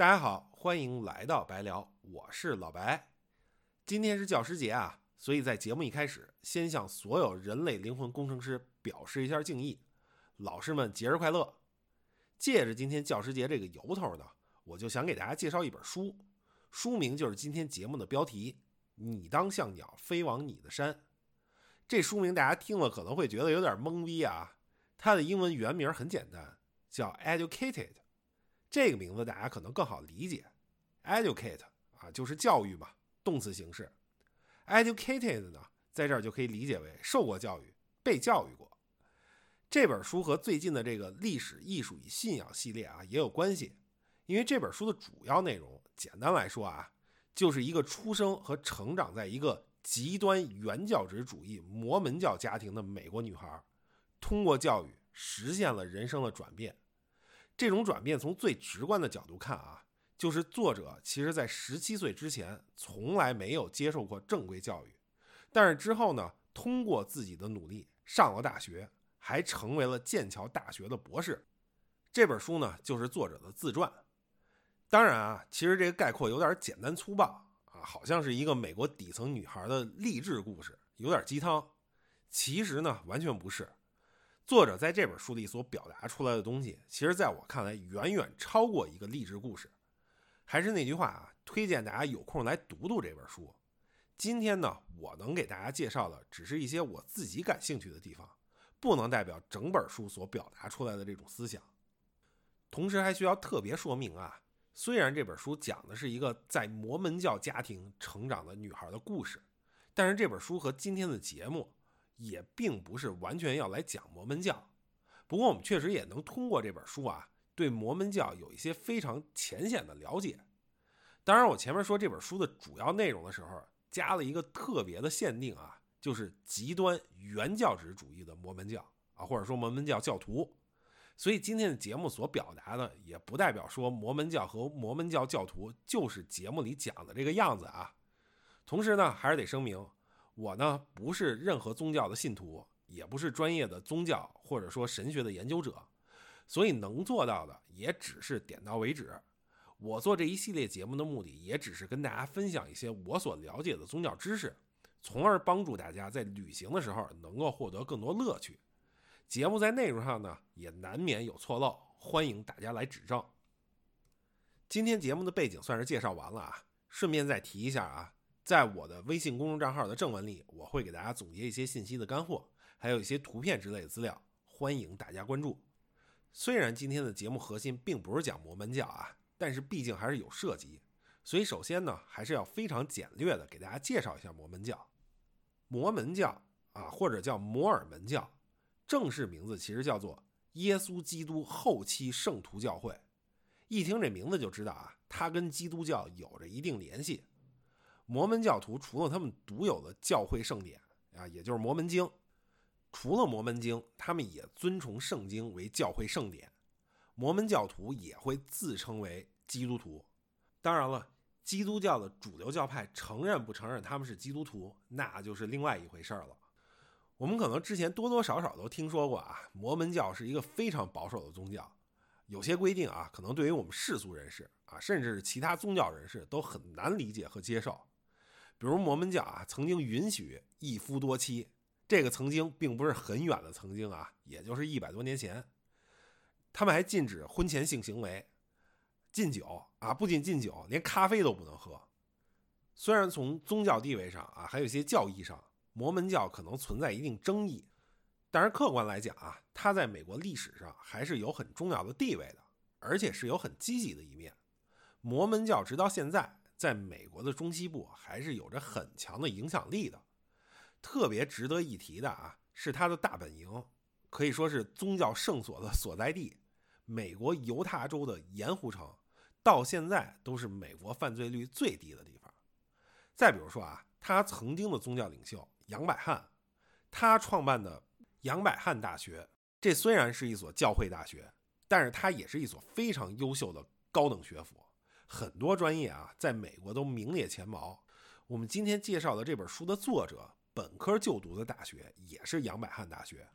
大家好，欢迎来到白聊，我是老白。今天是教师节啊，所以在节目一开始，先向所有人类灵魂工程师表示一下敬意，老师们节日快乐！借着今天教师节这个由头呢，我就想给大家介绍一本书，书名就是今天节目的标题《你当像鸟飞往你的山》。这书名大家听了可能会觉得有点懵逼啊，它的英文原名很简单，叫 Educated。这个名字大家可能更好理解，educate 啊就是教育嘛，动词形式。educated 呢，在这儿就可以理解为受过教育、被教育过。这本书和最近的这个历史、艺术与信仰系列啊也有关系，因为这本书的主要内容，简单来说啊，就是一个出生和成长在一个极端原教旨主义摩门教家庭的美国女孩，通过教育实现了人生的转变。这种转变从最直观的角度看啊，就是作者其实在十七岁之前从来没有接受过正规教育，但是之后呢，通过自己的努力上了大学，还成为了剑桥大学的博士。这本书呢，就是作者的自传。当然啊，其实这个概括有点简单粗暴啊，好像是一个美国底层女孩的励志故事，有点鸡汤。其实呢，完全不是。作者在这本书里所表达出来的东西，其实在我看来远远超过一个励志故事。还是那句话啊，推荐大家有空来读读这本书。今天呢，我能给大家介绍的只是一些我自己感兴趣的地方，不能代表整本书所表达出来的这种思想。同时还需要特别说明啊，虽然这本书讲的是一个在摩门教家庭成长的女孩的故事，但是这本书和今天的节目。也并不是完全要来讲摩门教，不过我们确实也能通过这本书啊，对摩门教有一些非常浅显的了解。当然，我前面说这本书的主要内容的时候，加了一个特别的限定啊，就是极端原教旨主义的摩门教啊，或者说摩门教教徒。所以今天的节目所表达的，也不代表说摩门教和摩门教教徒就是节目里讲的这个样子啊。同时呢，还是得声明。我呢不是任何宗教的信徒，也不是专业的宗教或者说神学的研究者，所以能做到的也只是点到为止。我做这一系列节目的目的，也只是跟大家分享一些我所了解的宗教知识，从而帮助大家在旅行的时候能够获得更多乐趣。节目在内容上呢，也难免有错漏，欢迎大家来指正。今天节目的背景算是介绍完了啊，顺便再提一下啊。在我的微信公众账号的正文里，我会给大家总结一些信息的干货，还有一些图片之类的资料，欢迎大家关注。虽然今天的节目核心并不是讲摩门教啊，但是毕竟还是有涉及，所以首先呢，还是要非常简略的给大家介绍一下摩门教。摩门教啊，或者叫摩尔门教，正式名字其实叫做耶稣基督后期圣徒教会。一听这名字就知道啊，它跟基督教有着一定联系。摩门教徒除了他们独有的教会圣典啊，也就是摩门经，除了摩门经，他们也尊崇圣经为教会圣典。摩门教徒也会自称为基督徒。当然了，基督教的主流教派承认不承认他们是基督徒，那就是另外一回事了。我们可能之前多多少少都听说过啊，摩门教是一个非常保守的宗教，有些规定啊，可能对于我们世俗人士啊，甚至是其他宗教人士都很难理解和接受。比如摩门教啊，曾经允许一夫多妻，这个曾经并不是很远的曾经啊，也就是一百多年前。他们还禁止婚前性行为，禁酒啊，不仅禁酒，连咖啡都不能喝。虽然从宗教地位上啊，还有一些教义上，摩门教可能存在一定争议，但是客观来讲啊，它在美国历史上还是有很重要的地位的，而且是有很积极的一面。摩门教直到现在。在美国的中西部还是有着很强的影响力的。特别值得一提的啊，是它的大本营，可以说是宗教圣所的所在地——美国犹他州的盐湖城，到现在都是美国犯罪率最低的地方。再比如说啊，他曾经的宗教领袖杨百翰，他创办的杨百翰大学，这虽然是一所教会大学，但是它也是一所非常优秀的高等学府。很多专业啊，在美国都名列前茅。我们今天介绍的这本书的作者，本科就读的大学也是杨百翰大学。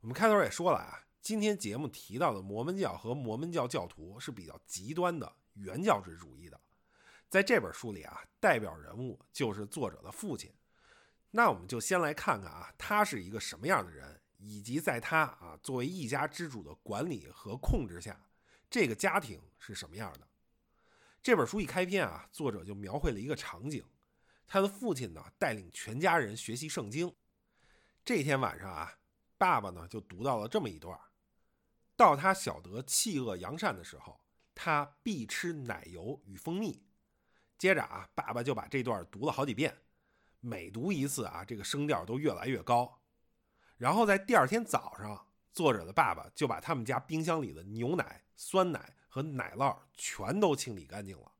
我们开头也说了啊，今天节目提到的摩门教和摩门教教徒是比较极端的原教旨主义的。在这本书里啊，代表人物就是作者的父亲。那我们就先来看看啊，他是一个什么样的人，以及在他啊作为一家之主的管理和控制下，这个家庭是什么样的。这本书一开篇啊，作者就描绘了一个场景：他的父亲呢带领全家人学习圣经。这天晚上啊，爸爸呢就读到了这么一段：到他晓得弃恶扬善的时候，他必吃奶油与蜂蜜。接着啊，爸爸就把这段读了好几遍，每读一次啊，这个声调都越来越高。然后在第二天早上，作者的爸爸就把他们家冰箱里的牛奶、酸奶和奶酪全都清理干净了。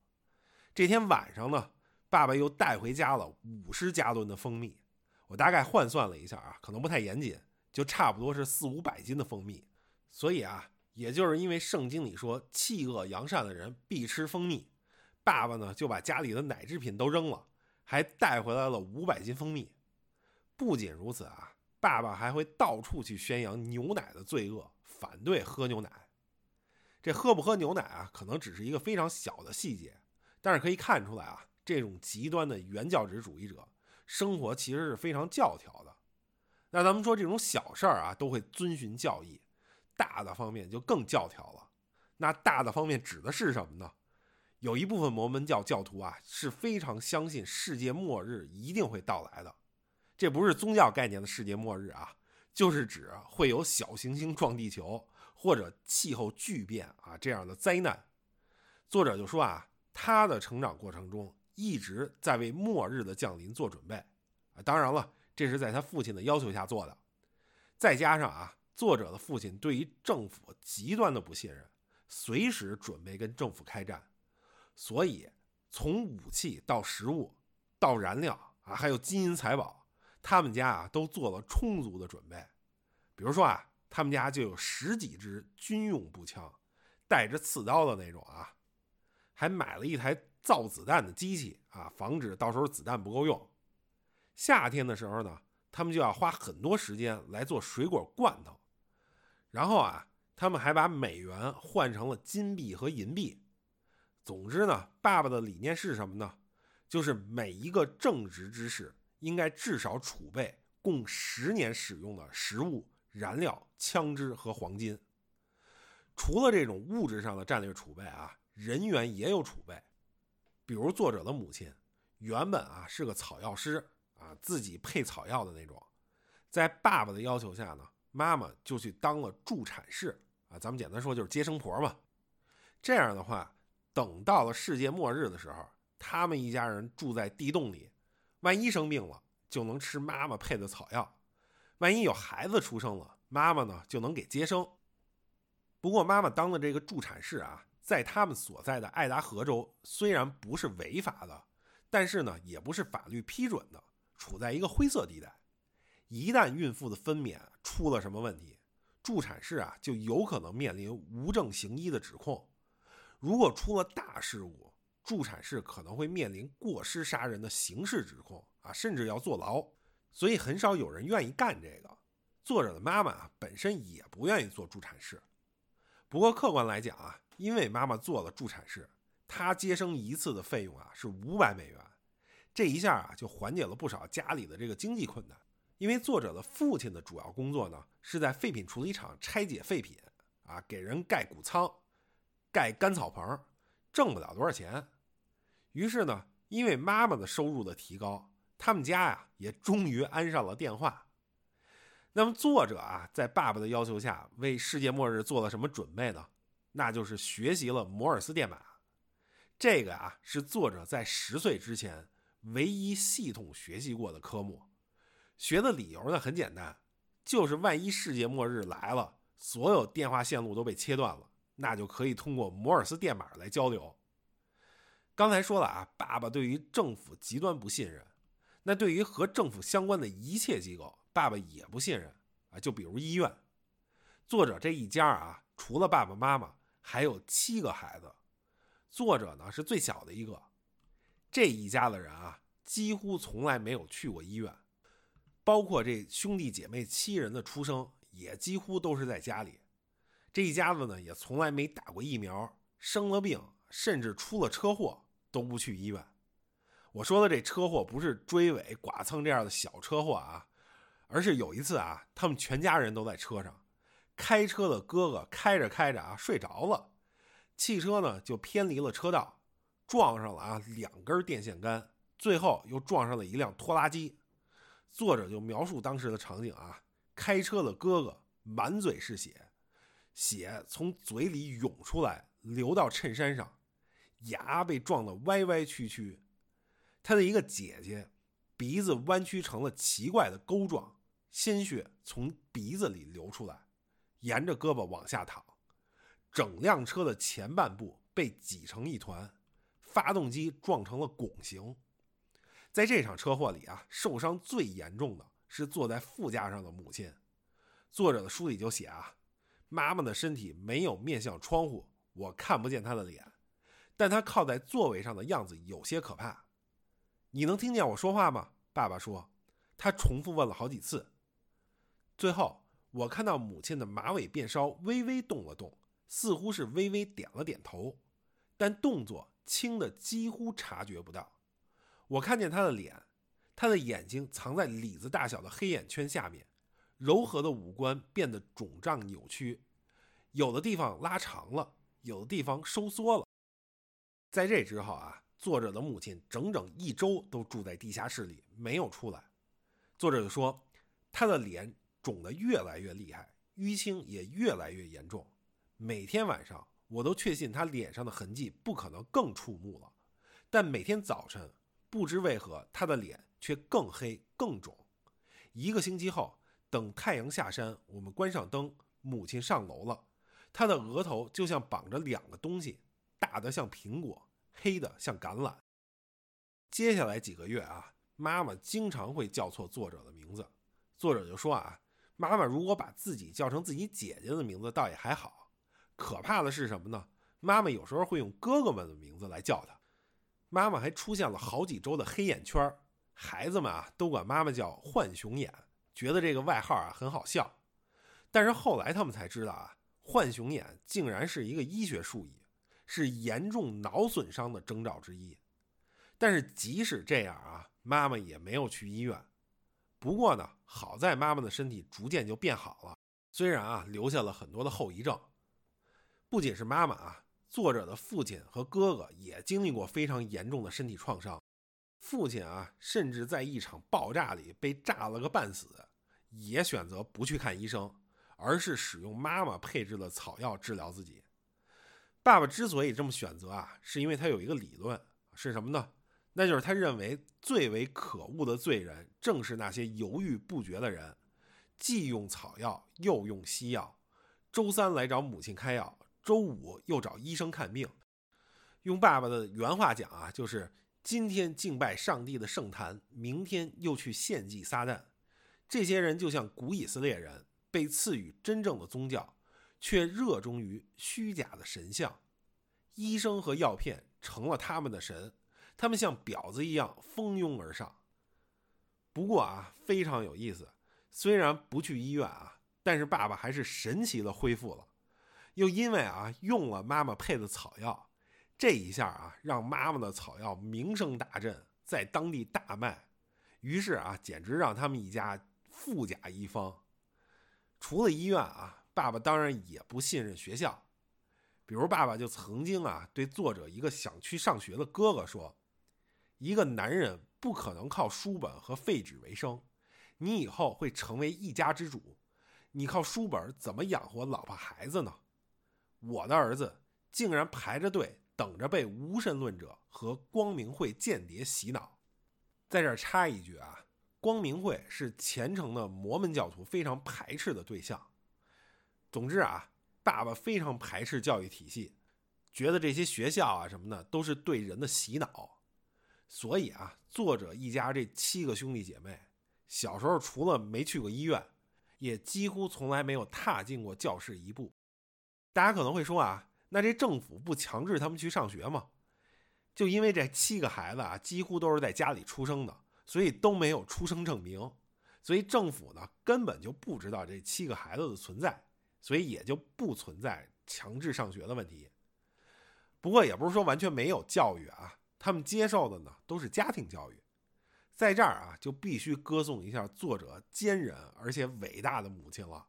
这天晚上呢，爸爸又带回家了五十加仑的蜂蜜。我大概换算了一下啊，可能不太严谨，就差不多是四五百斤的蜂蜜。所以啊，也就是因为圣经里说弃恶扬善的人必吃蜂蜜。爸爸呢就把家里的奶制品都扔了，还带回来了五百斤蜂蜜。不仅如此啊，爸爸还会到处去宣扬牛奶的罪恶，反对喝牛奶。这喝不喝牛奶啊，可能只是一个非常小的细节，但是可以看出来啊，这种极端的原教旨主义者生活其实是非常教条的。那咱们说这种小事儿啊，都会遵循教义，大的方面就更教条了。那大的方面指的是什么呢？有一部分摩门教教徒啊是非常相信世界末日一定会到来的，这不是宗教概念的世界末日啊，就是指会有小行星撞地球或者气候巨变啊这样的灾难。作者就说啊，他的成长过程中一直在为末日的降临做准备啊，当然了，这是在他父亲的要求下做的。再加上啊，作者的父亲对于政府极端的不信任，随时准备跟政府开战。所以，从武器到食物，到燃料啊，还有金银财宝，他们家啊都做了充足的准备。比如说啊，他们家就有十几支军用步枪，带着刺刀的那种啊，还买了一台造子弹的机器啊，防止到时候子弹不够用。夏天的时候呢，他们就要花很多时间来做水果罐头。然后啊，他们还把美元换成了金币和银币。总之呢，爸爸的理念是什么呢？就是每一个正直之士应该至少储备供十年使用的食物、燃料、枪支和黄金。除了这种物质上的战略储备啊，人员也有储备。比如作者的母亲，原本啊是个草药师啊，自己配草药的那种。在爸爸的要求下呢，妈妈就去当了助产士啊，咱们简单说就是接生婆嘛。这样的话。等到了世界末日的时候，他们一家人住在地洞里，万一生病了，就能吃妈妈配的草药；万一有孩子出生了，妈妈呢就能给接生。不过，妈妈当的这个助产士啊，在他们所在的爱达荷州，虽然不是违法的，但是呢，也不是法律批准的，处在一个灰色地带。一旦孕妇的分娩出了什么问题，助产士啊就有可能面临无证行医的指控。如果出了大事故，助产士可能会面临过失杀人的刑事指控啊，甚至要坐牢。所以很少有人愿意干这个。作者的妈妈啊，本身也不愿意做助产士。不过客观来讲啊，因为妈妈做了助产士，她接生一次的费用啊是五百美元，这一下啊就缓解了不少家里的这个经济困难。因为作者的父亲的主要工作呢是在废品处理厂拆解废品啊，给人盖谷仓。盖干草棚，挣不了多少钱。于是呢，因为妈妈的收入的提高，他们家呀也终于安上了电话。那么作者啊，在爸爸的要求下，为世界末日做了什么准备呢？那就是学习了摩尔斯电码。这个啊，是作者在十岁之前唯一系统学习过的科目。学的理由呢很简单，就是万一世界末日来了，所有电话线路都被切断了。那就可以通过摩尔斯电码来交流。刚才说了啊，爸爸对于政府极端不信任，那对于和政府相关的一切机构，爸爸也不信任啊。就比如医院，作者这一家啊，除了爸爸妈妈，还有七个孩子，作者呢是最小的一个。这一家的人啊，几乎从来没有去过医院，包括这兄弟姐妹七人的出生，也几乎都是在家里。这一家子呢，也从来没打过疫苗，生了病甚至出了车祸都不去医院。我说的这车祸不是追尾、剐蹭这样的小车祸啊，而是有一次啊，他们全家人都在车上，开车的哥哥开着开着啊睡着了，汽车呢就偏离了车道，撞上了啊两根电线杆，最后又撞上了一辆拖拉机。作者就描述当时的场景啊，开车的哥哥满嘴是血，血从嘴里涌出来，流到衬衫上，牙被撞得歪歪曲曲。他的一个姐姐，鼻子弯曲成了奇怪的钩状，鲜血从鼻子里流出来，沿着胳膊往下淌。整辆车的前半部被挤成一团，发动机撞成了拱形。在这场车祸里啊，受伤最严重的是坐在副驾上的母亲。作者的书里就写啊，妈妈的身体没有面向窗户，我看不见她的脸，但她靠在座位上的样子有些可怕。你能听见我说话吗？爸爸说。他重复问了好几次。最后，我看到母亲的马尾辫梢微微动了动，似乎是微微点了点头，但动作轻的几乎察觉不到。我看见她的脸，她的眼睛藏在李子大小的黑眼圈下面，柔和的五官变得肿胀扭曲，有的地方拉长了，有的地方收缩了。在这之后啊。作者的母亲整整一周都住在地下室里，没有出来。作者就说，他的脸肿得越来越厉害，淤青也越来越严重。每天晚上，我都确信他脸上的痕迹不可能更触目了。但每天早晨，不知为何，他的脸却更黑更肿。一个星期后，等太阳下山，我们关上灯，母亲上楼了。她的额头就像绑着两个东西，大的像苹果。黑的像橄榄。接下来几个月啊，妈妈经常会叫错作者的名字。作者就说啊，妈妈如果把自己叫成自己姐姐的名字，倒也还好。可怕的是什么呢？妈妈有时候会用哥哥们的名字来叫他。妈妈还出现了好几周的黑眼圈，孩子们啊都管妈妈叫“浣熊眼”，觉得这个外号啊很好笑。但是后来他们才知道啊，“浣熊眼”竟然是一个医学术语。是严重脑损伤的征兆之一，但是即使这样啊，妈妈也没有去医院。不过呢，好在妈妈的身体逐渐就变好了，虽然啊留下了很多的后遗症。不仅是妈妈啊，作者的父亲和哥哥也经历过非常严重的身体创伤。父亲啊，甚至在一场爆炸里被炸了个半死，也选择不去看医生，而是使用妈妈配制的草药治疗自己。爸爸之所以这么选择啊，是因为他有一个理论，是什么呢？那就是他认为最为可恶的罪人，正是那些犹豫不决的人，既用草药又用西药。周三来找母亲开药，周五又找医生看病。用爸爸的原话讲啊，就是今天敬拜上帝的圣坛，明天又去献祭撒旦。这些人就像古以色列人，被赐予真正的宗教。却热衷于虚假的神像，医生和药片成了他们的神，他们像婊子一样蜂拥而上。不过啊，非常有意思，虽然不去医院啊，但是爸爸还是神奇的恢复了。又因为啊用了妈妈配的草药，这一下啊让妈妈的草药名声大振，在当地大卖。于是啊，简直让他们一家富甲一方。除了医院啊。爸爸当然也不信任学校，比如爸爸就曾经啊对作者一个想去上学的哥哥说：“一个男人不可能靠书本和废纸为生，你以后会成为一家之主，你靠书本怎么养活老婆孩子呢？”我的儿子竟然排着队等着被无神论者和光明会间谍洗脑。在这插一句啊，光明会是虔诚的摩门教徒非常排斥的对象。总之啊，爸爸非常排斥教育体系，觉得这些学校啊什么的都是对人的洗脑。所以啊，作者一家这七个兄弟姐妹，小时候除了没去过医院，也几乎从来没有踏进过教室一步。大家可能会说啊，那这政府不强制他们去上学吗？就因为这七个孩子啊，几乎都是在家里出生的，所以都没有出生证明，所以政府呢根本就不知道这七个孩子的存在。所以也就不存在强制上学的问题。不过也不是说完全没有教育啊，他们接受的呢都是家庭教育。在这儿啊，就必须歌颂一下作者坚韧而且伟大的母亲了。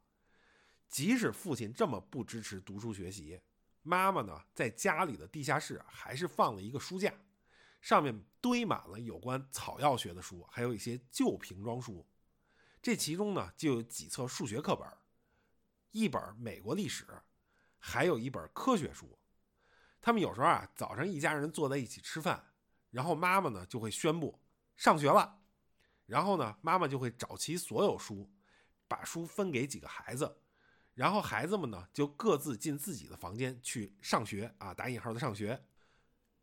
即使父亲这么不支持读书学习，妈妈呢在家里的地下室还是放了一个书架，上面堆满了有关草药学的书，还有一些旧瓶装书。这其中呢就有几册数学课本，一本美国历史，还有一本科学书。他们有时候啊，早上一家人坐在一起吃饭，然后妈妈呢就会宣布上学了，然后呢妈妈就会找齐所有书，把书分给几个孩子，然后孩子们呢就各自进自己的房间去上学啊，打引号的上学。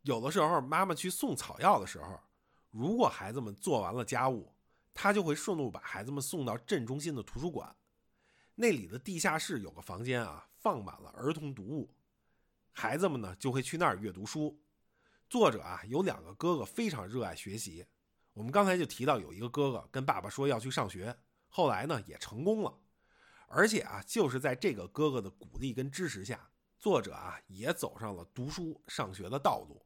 有的时候妈妈去送草药的时候，如果孩子们做完了家务，她就会顺路把孩子们送到镇中心的图书馆，那里的地下室有个房间啊，放满了儿童读物。孩子们呢就会去那儿阅读书。作者啊有两个哥哥非常热爱学习。我们刚才就提到有一个哥哥跟爸爸说要去上学，后来呢也成功了。而且啊就是在这个哥哥的鼓励跟支持下，作者啊也走上了读书上学的道路。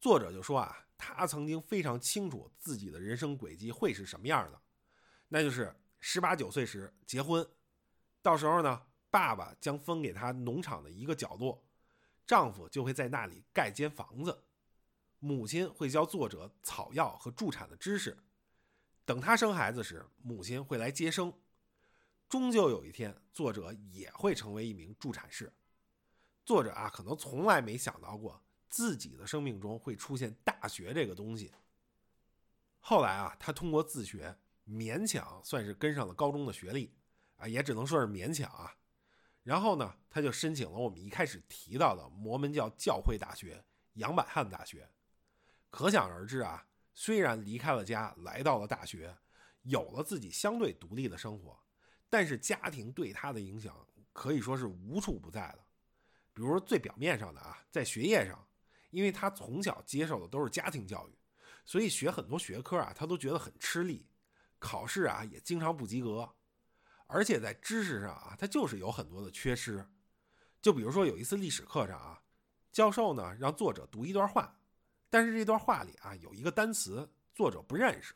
作者就说啊他曾经非常清楚自己的人生轨迹会是什么样的，那就是十八九岁时结婚，到时候呢爸爸将分给他农场的一个角落。丈夫就会在那里盖间房子，母亲会教作者草药和助产的知识。等他生孩子时，母亲会来接生。终究有一天，作者也会成为一名助产士。作者啊，可能从来没想到过自己的生命中会出现大学这个东西。后来啊，他通过自学，勉强算是跟上了高中的学历，也只能说是勉强啊。然后呢，他就申请了我们一开始提到的摩门教教会大学——杨百翰大学。可想而知啊，虽然离开了家，来到了大学，有了自己相对独立的生活，但是家庭对他的影响可以说是无处不在的。比如说最表面上的啊，在学业上，因为他从小接受的都是家庭教育，所以学很多学科啊，他都觉得很吃力，考试啊也经常不及格。而且在知识上啊，他就是有很多的缺失。就比如说有一次历史课上啊，教授呢让作者读一段话，但是这段话里啊有一个单词作者不认识，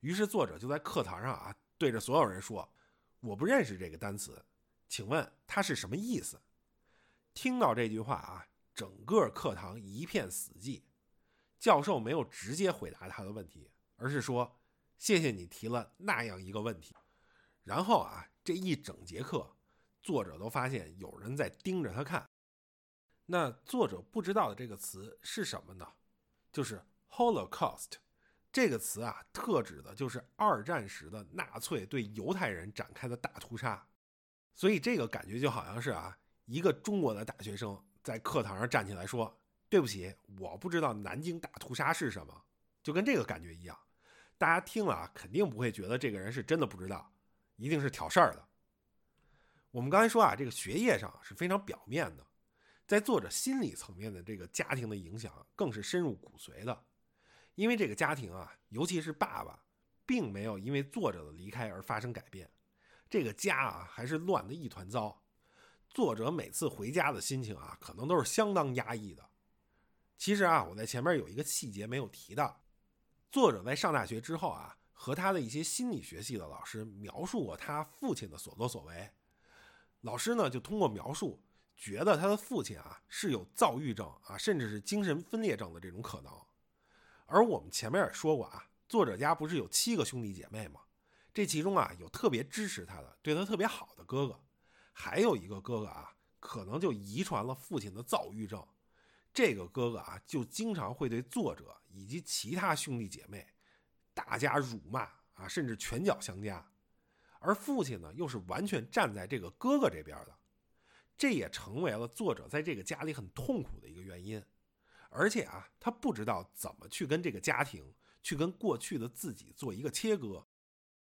于是作者就在课堂上啊对着所有人说：“我不认识这个单词，请问它是什么意思？”听到这句话啊，整个课堂一片死寂。教授没有直接回答他的问题，而是说：“谢谢你提了那样一个问题。”然后啊，这一整节课，作者都发现有人在盯着他看。那作者不知道的这个词是什么呢？就是 Holocaust 这个词啊，特指的就是二战时的纳粹对犹太人展开的大屠杀。所以这个感觉就好像是啊，一个中国的大学生在课堂上站起来说：“对不起，我不知道南京大屠杀是什么。”就跟这个感觉一样，大家听了啊，肯定不会觉得这个人是真的不知道。一定是挑事儿的。我们刚才说啊，这个学业上是非常表面的，在作者心理层面的这个家庭的影响更是深入骨髓的。因为这个家庭啊，尤其是爸爸，并没有因为作者的离开而发生改变，这个家啊还是乱的一团糟。作者每次回家的心情啊，可能都是相当压抑的。其实啊，我在前面有一个细节没有提到，作者在上大学之后啊。和他的一些心理学系的老师描述过他父亲的所作所为，老师呢就通过描述，觉得他的父亲啊是有躁郁症啊，甚至是精神分裂症的这种可能。而我们前面也说过啊，作者家不是有七个兄弟姐妹吗？这其中啊有特别支持他的、对他特别好的哥哥，还有一个哥哥啊，可能就遗传了父亲的躁郁症。这个哥哥啊，就经常会对作者以及其他兄弟姐妹。大加辱骂啊，甚至拳脚相加，而父亲呢，又是完全站在这个哥哥这边的，这也成为了作者在这个家里很痛苦的一个原因。而且啊，他不知道怎么去跟这个家庭，去跟过去的自己做一个切割。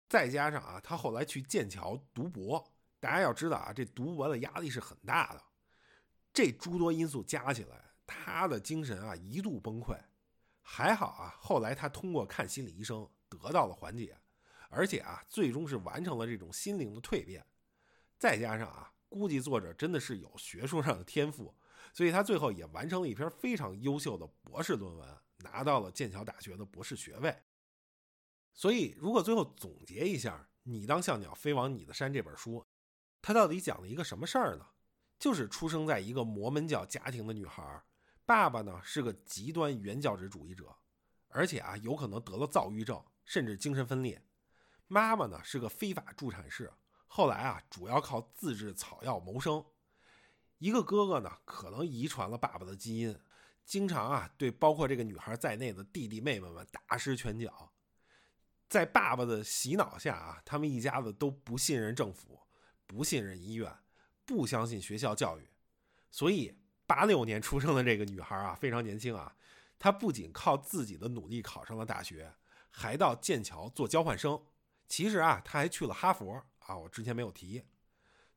再加上啊，他后来去剑桥读博，大家要知道啊，这读博的压力是很大的。这诸多因素加起来，他的精神啊一度崩溃。还好啊，后来他通过看心理医生得到了缓解，而且啊，最终是完成了这种心灵的蜕变。再加上啊，估计作者真的是有学术上的天赋，所以他最后也完成了一篇非常优秀的博士论文，拿到了剑桥大学的博士学位。所以，如果最后总结一下，《你当像鸟飞往你的山》这本书，它到底讲了一个什么事儿呢？就是出生在一个摩门教家庭的女孩，爸爸呢是个极端原教旨主义者，而且啊有可能得了躁郁症，甚至精神分裂。妈妈呢是个非法助产士，后来啊主要靠自制草药谋生。一个哥哥呢可能遗传了爸爸的基因，经常啊对包括这个女孩在内的弟弟妹妹们大施拳脚。在爸爸的洗脑下啊，他们一家子都不信任政府，不信任医院。不相信学校教育，所以八六年出生的这个女孩啊，非常年轻啊。她不仅靠自己的努力考上了大学，还到剑桥做交换生。其实啊，她还去了哈佛啊，我之前没有提。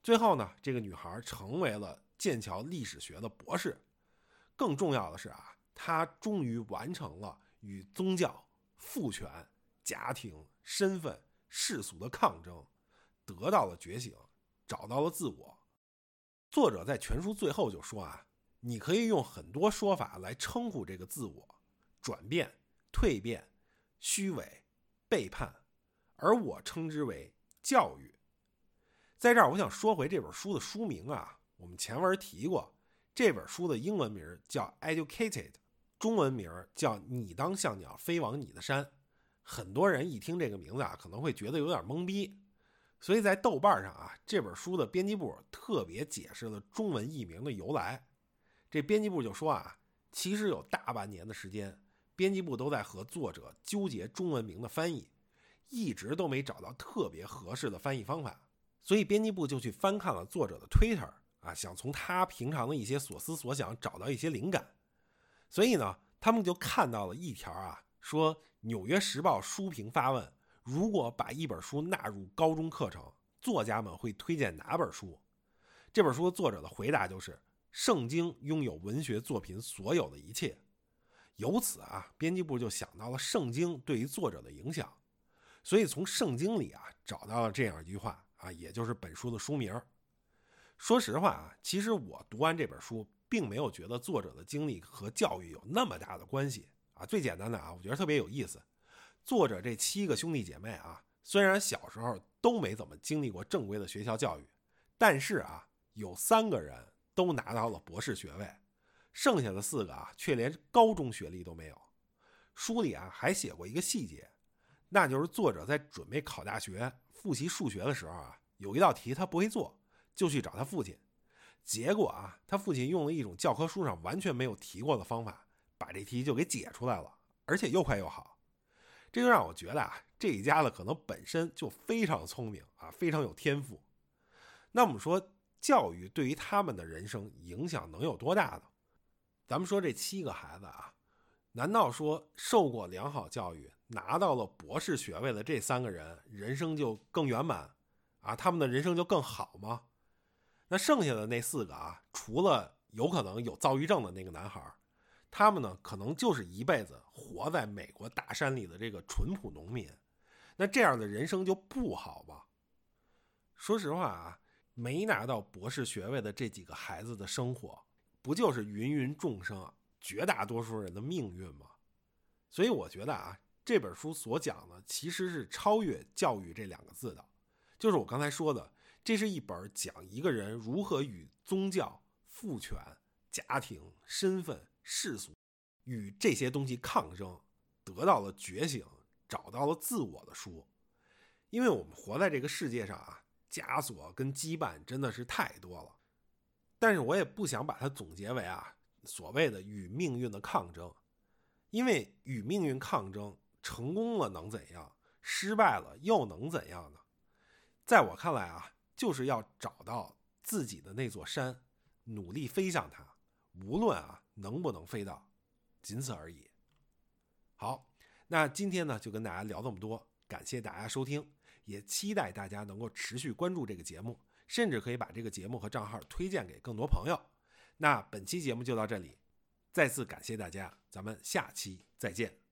最后呢，这个女孩成为了剑桥历史学的博士。更重要的是啊，她终于完成了与宗教、父权、家庭、身份、世俗的抗争，得到了觉醒，找到了自我。作者在全书最后就说啊，你可以用很多说法来称呼这个自我：转变、蜕变、虚伪、背叛，而我称之为教育。在这儿，我想说回这本书的书名啊，我们前文提过，这本书的英文名叫《Educated》，中文名叫《你当像鸟飞往你的山》。很多人一听这个名字啊，可能会觉得有点懵逼。所以在豆瓣上啊，这本书的编辑部特别解释了中文译名的由来。这编辑部就说啊，其实有大半年的时间，编辑部都在和作者纠结中文名的翻译，一直都没找到特别合适的翻译方法。所以编辑部就去翻看了作者的 Twitter 啊，想从他平常的一些所思所想找到一些灵感。所以呢，他们就看到了一条啊，说《纽约时报》书评发问。如果把一本书纳入高中课程，作家们会推荐哪本书？这本书作者的回答就是：《圣经》拥有文学作品所有的一切。由此啊，编辑部就想到了《圣经》对于作者的影响，所以从《圣经》里啊找到了这样一句话啊，也就是本书的书名。说实话啊，其实我读完这本书，并没有觉得作者的经历和教育有那么大的关系啊。最简单的啊，我觉得特别有意思。作者这七个兄弟姐妹啊，虽然小时候都没怎么经历过正规的学校教育，但是啊，有三个人都拿到了博士学位，剩下的四个啊，却连高中学历都没有。书里啊还写过一个细节，那就是作者在准备考大学复习数学的时候啊，有一道题他不会做，就去找他父亲，结果啊，他父亲用了一种教科书上完全没有提过的方法，把这题就给解出来了，而且又快又好。这就让我觉得啊，这一家子可能本身就非常聪明啊，非常有天赋。那我们说，教育对于他们的人生影响能有多大呢？咱们说这七个孩子啊，难道说受过良好教育、拿到了博士学位的这三个人人生就更圆满啊？他们的人生就更好吗？那剩下的那四个啊，除了有可能有躁郁症的那个男孩。他们呢，可能就是一辈子活在美国大山里的这个淳朴农民，那这样的人生就不好吧？说实话啊，没拿到博士学位的这几个孩子的生活，不就是芸芸众生，绝大多数人的命运吗？所以我觉得啊，这本书所讲的其实是超越教育这两个字的，就是我刚才说的，这是一本讲一个人如何与宗教、父权、家庭、身份。世俗与这些东西抗争，得到了觉醒，找到了自我的书。因为我们活在这个世界上啊，枷锁跟羁绊真的是太多了。但是我也不想把它总结为啊所谓的与命运的抗争，因为与命运抗争成功了能怎样？失败了又能怎样呢？在我看来啊，就是要找到自己的那座山，努力飞向它，无论啊。能不能飞到，仅此而已。好，那今天呢就跟大家聊这么多，感谢大家收听，也期待大家能够持续关注这个节目，甚至可以把这个节目和账号推荐给更多朋友。那本期节目就到这里，再次感谢大家，咱们下期再见。